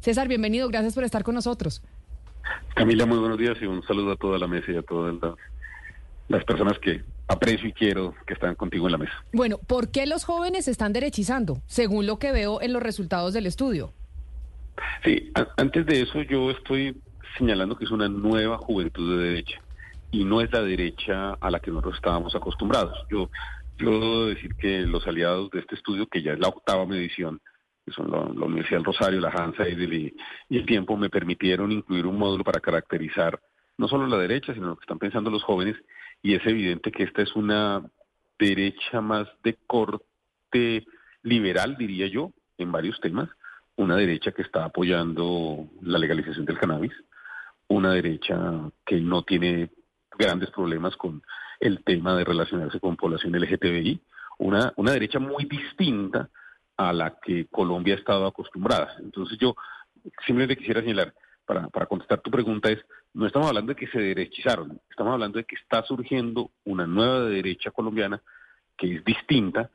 César, bienvenido, gracias por estar con nosotros. Camila, muy buenos días y un saludo a toda la mesa y a todas las, personas que aprecio y quiero que están contigo en la mesa. Bueno, ¿por qué los jóvenes se están derechizando, según lo que veo en los resultados del estudio? Sí, antes de eso yo estoy señalando que es una nueva juventud de derecha y no es la derecha a la que nosotros estábamos acostumbrados. Yo, puedo decir que los aliados de este estudio, que ya es la octava medición, que son la, Universidad del Rosario, la Hansa y, y el Tiempo, me permitieron incluir un módulo para caracterizar no solo la derecha, sino lo que están pensando los jóvenes, y es evidente que esta es una derecha más de corte liberal, diría yo, en varios temas, una derecha que está apoyando la legalización del cannabis, una derecha que no tiene grandes problemas con el tema de relacionarse con población LGTBI, una, una derecha muy distinta a la que Colombia ha estado acostumbrada. Entonces yo simplemente quisiera señalar, para, para contestar tu pregunta, es, no estamos hablando de que se derechizaron, estamos hablando de que está surgiendo una nueva derecha colombiana que es distinta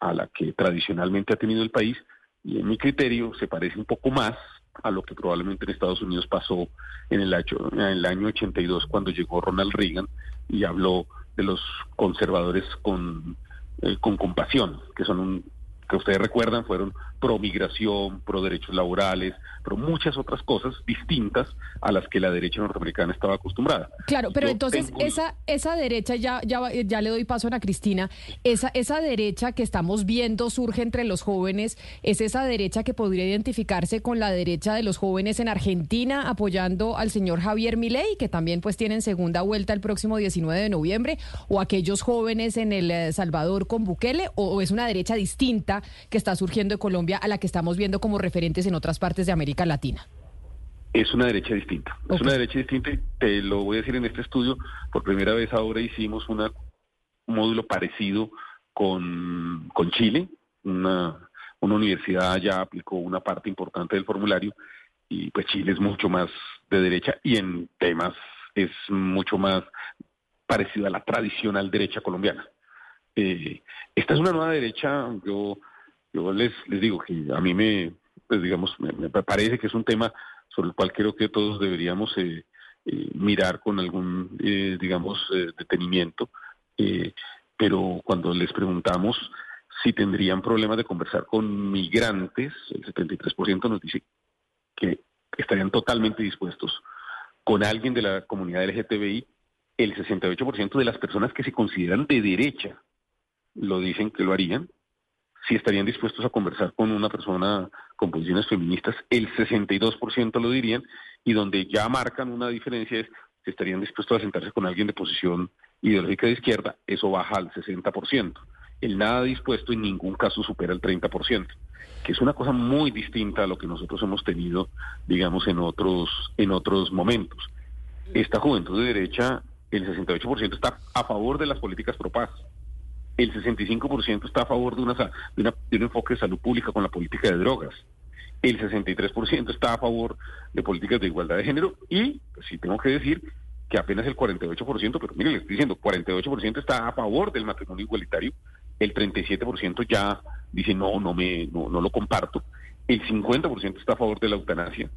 a la que tradicionalmente ha tenido el país y en mi criterio se parece un poco más a lo que probablemente en Estados Unidos pasó en el año, en el año 82 cuando llegó Ronald Reagan y habló de los conservadores con, eh, con compasión, que son un que ustedes recuerdan fueron pro migración, pro derechos laborales, pero muchas otras cosas distintas a las que la derecha norteamericana estaba acostumbrada. Claro, pero entonces esa esa derecha ya ya ya le doy paso a Ana Cristina, esa esa derecha que estamos viendo surge entre los jóvenes, es esa derecha que podría identificarse con la derecha de los jóvenes en Argentina apoyando al señor Javier Milei, que también pues tienen segunda vuelta el próximo 19 de noviembre, o aquellos jóvenes en El Salvador con Bukele o es una derecha distinta que está surgiendo en Colombia a la que estamos viendo como referentes en otras partes de América Latina? Es una derecha distinta. Es una derecha distinta y te lo voy a decir en este estudio. Por primera vez ahora hicimos una, un módulo parecido con, con Chile. Una, una universidad ya aplicó una parte importante del formulario y pues Chile es mucho más de derecha y en temas es mucho más parecido a la tradicional derecha colombiana. Eh, esta es una nueva derecha, yo yo les, les digo que a mí me, pues digamos, me, parece que es un tema sobre el cual creo que todos deberíamos eh, eh, mirar con algún, eh, digamos, detenimiento. pero cuando les preguntamos si tendrían problemas de conversar con migrantes, el 73% nos dice que estarían totalmente dispuestos con alguien de la comunidad LGTBI. El 68% de las personas que se consideran de derecha lo dicen que lo harían si estarían dispuestos a conversar con una persona con posiciones feministas, el 62% lo dirían, y donde ya marcan una diferencia es si estarían dispuestos a sentarse con alguien de posición ideológica de izquierda, eso baja al 60%. El nada dispuesto en ningún caso supera el 30%, que es una cosa muy distinta a lo que nosotros hemos tenido, digamos, en otros, en otros momentos. Esta juventud de derecha, el 68% está a favor de las políticas pro el 65% está a favor de, un enfoque de salud pública con la política de drogas. El 63% está a favor de políticas de igualdad de género y, pues, sí tengo que decir, que apenas el 48%, pero mire, le estoy diciendo, 48% está a favor del matrimonio igualitario, el 37% ya dice no, no me, no, no lo comparto, el 50% está a favor de la eutanasia,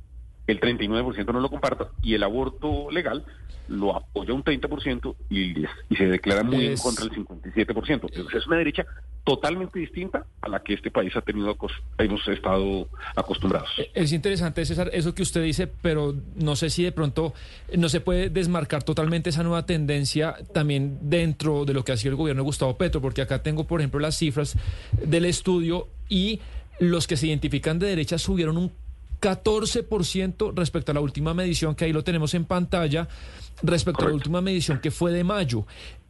el 39% no lo comparta y el aborto legal lo apoya un 30% y, y se declara muy en contra del 57%. Entonces es una derecha totalmente distinta a la que este país ha tenido, hemos estado acostumbrados. Eh, es interesante, César, eso que usted dice, pero no sé si de pronto no se puede desmarcar totalmente esa nueva tendencia también dentro de lo que ha sido el gobierno de Gustavo Petro, porque acá tengo, por ejemplo, las cifras del estudio y los que se identifican de derecha subieron un 14% respecto a la última medición, que ahí lo tenemos en pantalla, respecto a la última medición que fue de mayo.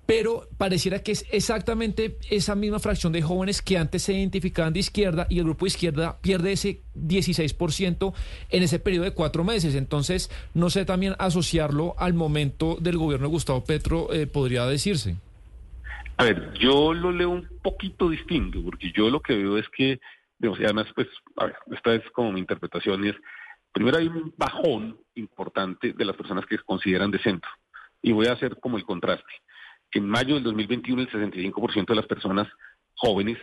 Pero pareciera que es exactamente esa misma fracción de jóvenes que antes se identificaban de izquierda y el grupo de izquierda pierde ese 16% en ese periodo de cuatro meses. Entonces, no sé también asociarlo al momento del gobierno de Gustavo Petro, eh, podría decirse. A ver, yo lo leo un poquito distinto, porque yo lo que veo es que y además, pues, a ver, esta es como mi interpretación, es, primero hay un bajón importante de las personas que se consideran de centro. Y voy a hacer como el contraste. En mayo del 2021 el 65% de las personas jóvenes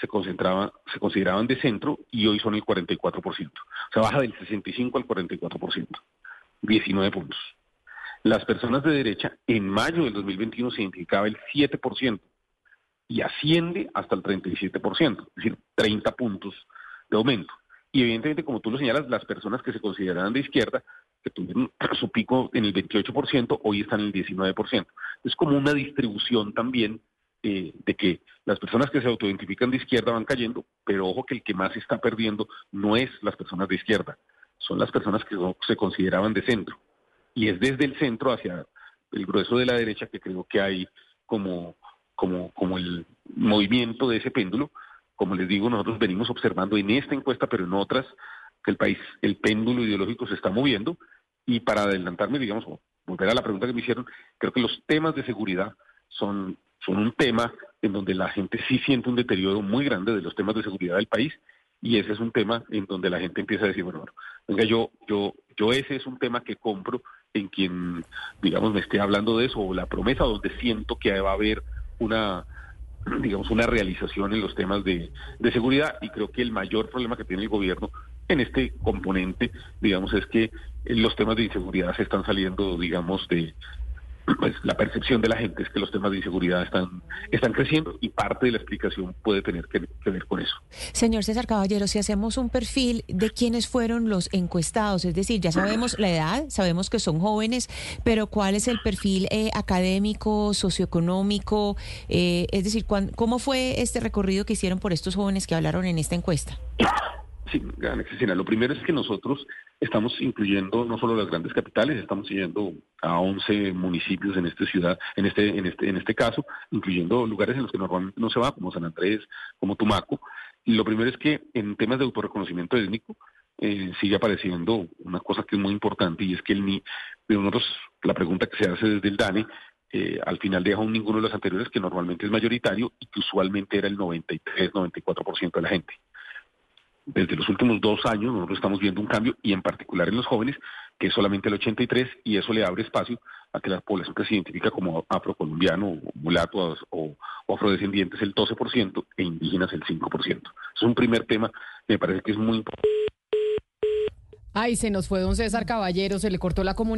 se concentraba, se consideraban de centro y hoy son el 44%. O sea, baja del 65 al 44%. 19 puntos. Las personas de derecha en mayo del 2021 se identificaba el 7% y asciende hasta el 37%, es decir, 30 puntos de aumento. Y evidentemente, como tú lo señalas, las personas que se consideraban de izquierda, que tuvieron su pico en el 28%, hoy están en el 19%. Es como una distribución también eh, de que las personas que se autoidentifican de izquierda van cayendo, pero ojo que el que más está perdiendo no es las personas de izquierda, son las personas que se consideraban de centro. Y es desde el centro hacia el grueso de la derecha que creo que hay como, como, como el movimiento de ese péndulo. Como les digo, nosotros venimos observando en esta encuesta, pero en otras, que el país, el péndulo ideológico se está moviendo. Y para adelantarme, digamos, volver a la pregunta que me hicieron, creo que los temas de seguridad son son un tema en donde la gente sí siente un deterioro muy grande de los temas de seguridad del país y ese es un tema en donde la gente empieza a decir, bueno, bueno, venga, yo, yo, yo ese es un tema que compro en quien, digamos, me esté hablando de eso, o la promesa donde siento que va a haber una, digamos, una realización en los temas de, de seguridad y creo que el mayor problema que tiene el gobierno en este componente, digamos, es que los temas de inseguridad se están saliendo, digamos, de, pues la percepción de la gente es que los temas de inseguridad están, están creciendo y parte de la explicación puede tener que, ver con eso. Señor César Caballero, si hacemos un perfil de quiénes fueron los encuestados, es decir, ya sabemos la edad, sabemos que son jóvenes, pero ¿cuál es el perfil eh, académico, socioeconómico? Eh, es decir, ¿cómo fue este recorrido que hicieron por estos jóvenes que hablaron en esta encuesta? Sí. Lo primero es que nosotros estamos incluyendo no solo las grandes capitales, estamos yendo a 11 municipios en esta ciudad, en este, en este, en este caso, incluyendo lugares en los que normalmente no se va, como San Andrés, como Tumaco. Y lo primero es que en temas de autorreconocimiento étnico eh, sigue apareciendo una cosa que es muy importante y es que el ni, nosotros, la pregunta que se hace desde el DANE eh, al final deja un ninguno de los anteriores que normalmente es mayoritario y que usualmente era el 93-94% de la gente desde los últimos dos años nosotros estamos viendo un cambio y en particular en los jóvenes, que es solamente el 83 y eso le abre espacio a que la población que se identifica como afrocolombiano, mulato o, o afrodescendiente es el 12% e indígenas el 5%. Es un primer tema que me parece que es muy importante. Ay, se nos fue don César Caballero, se le cortó la comunicación.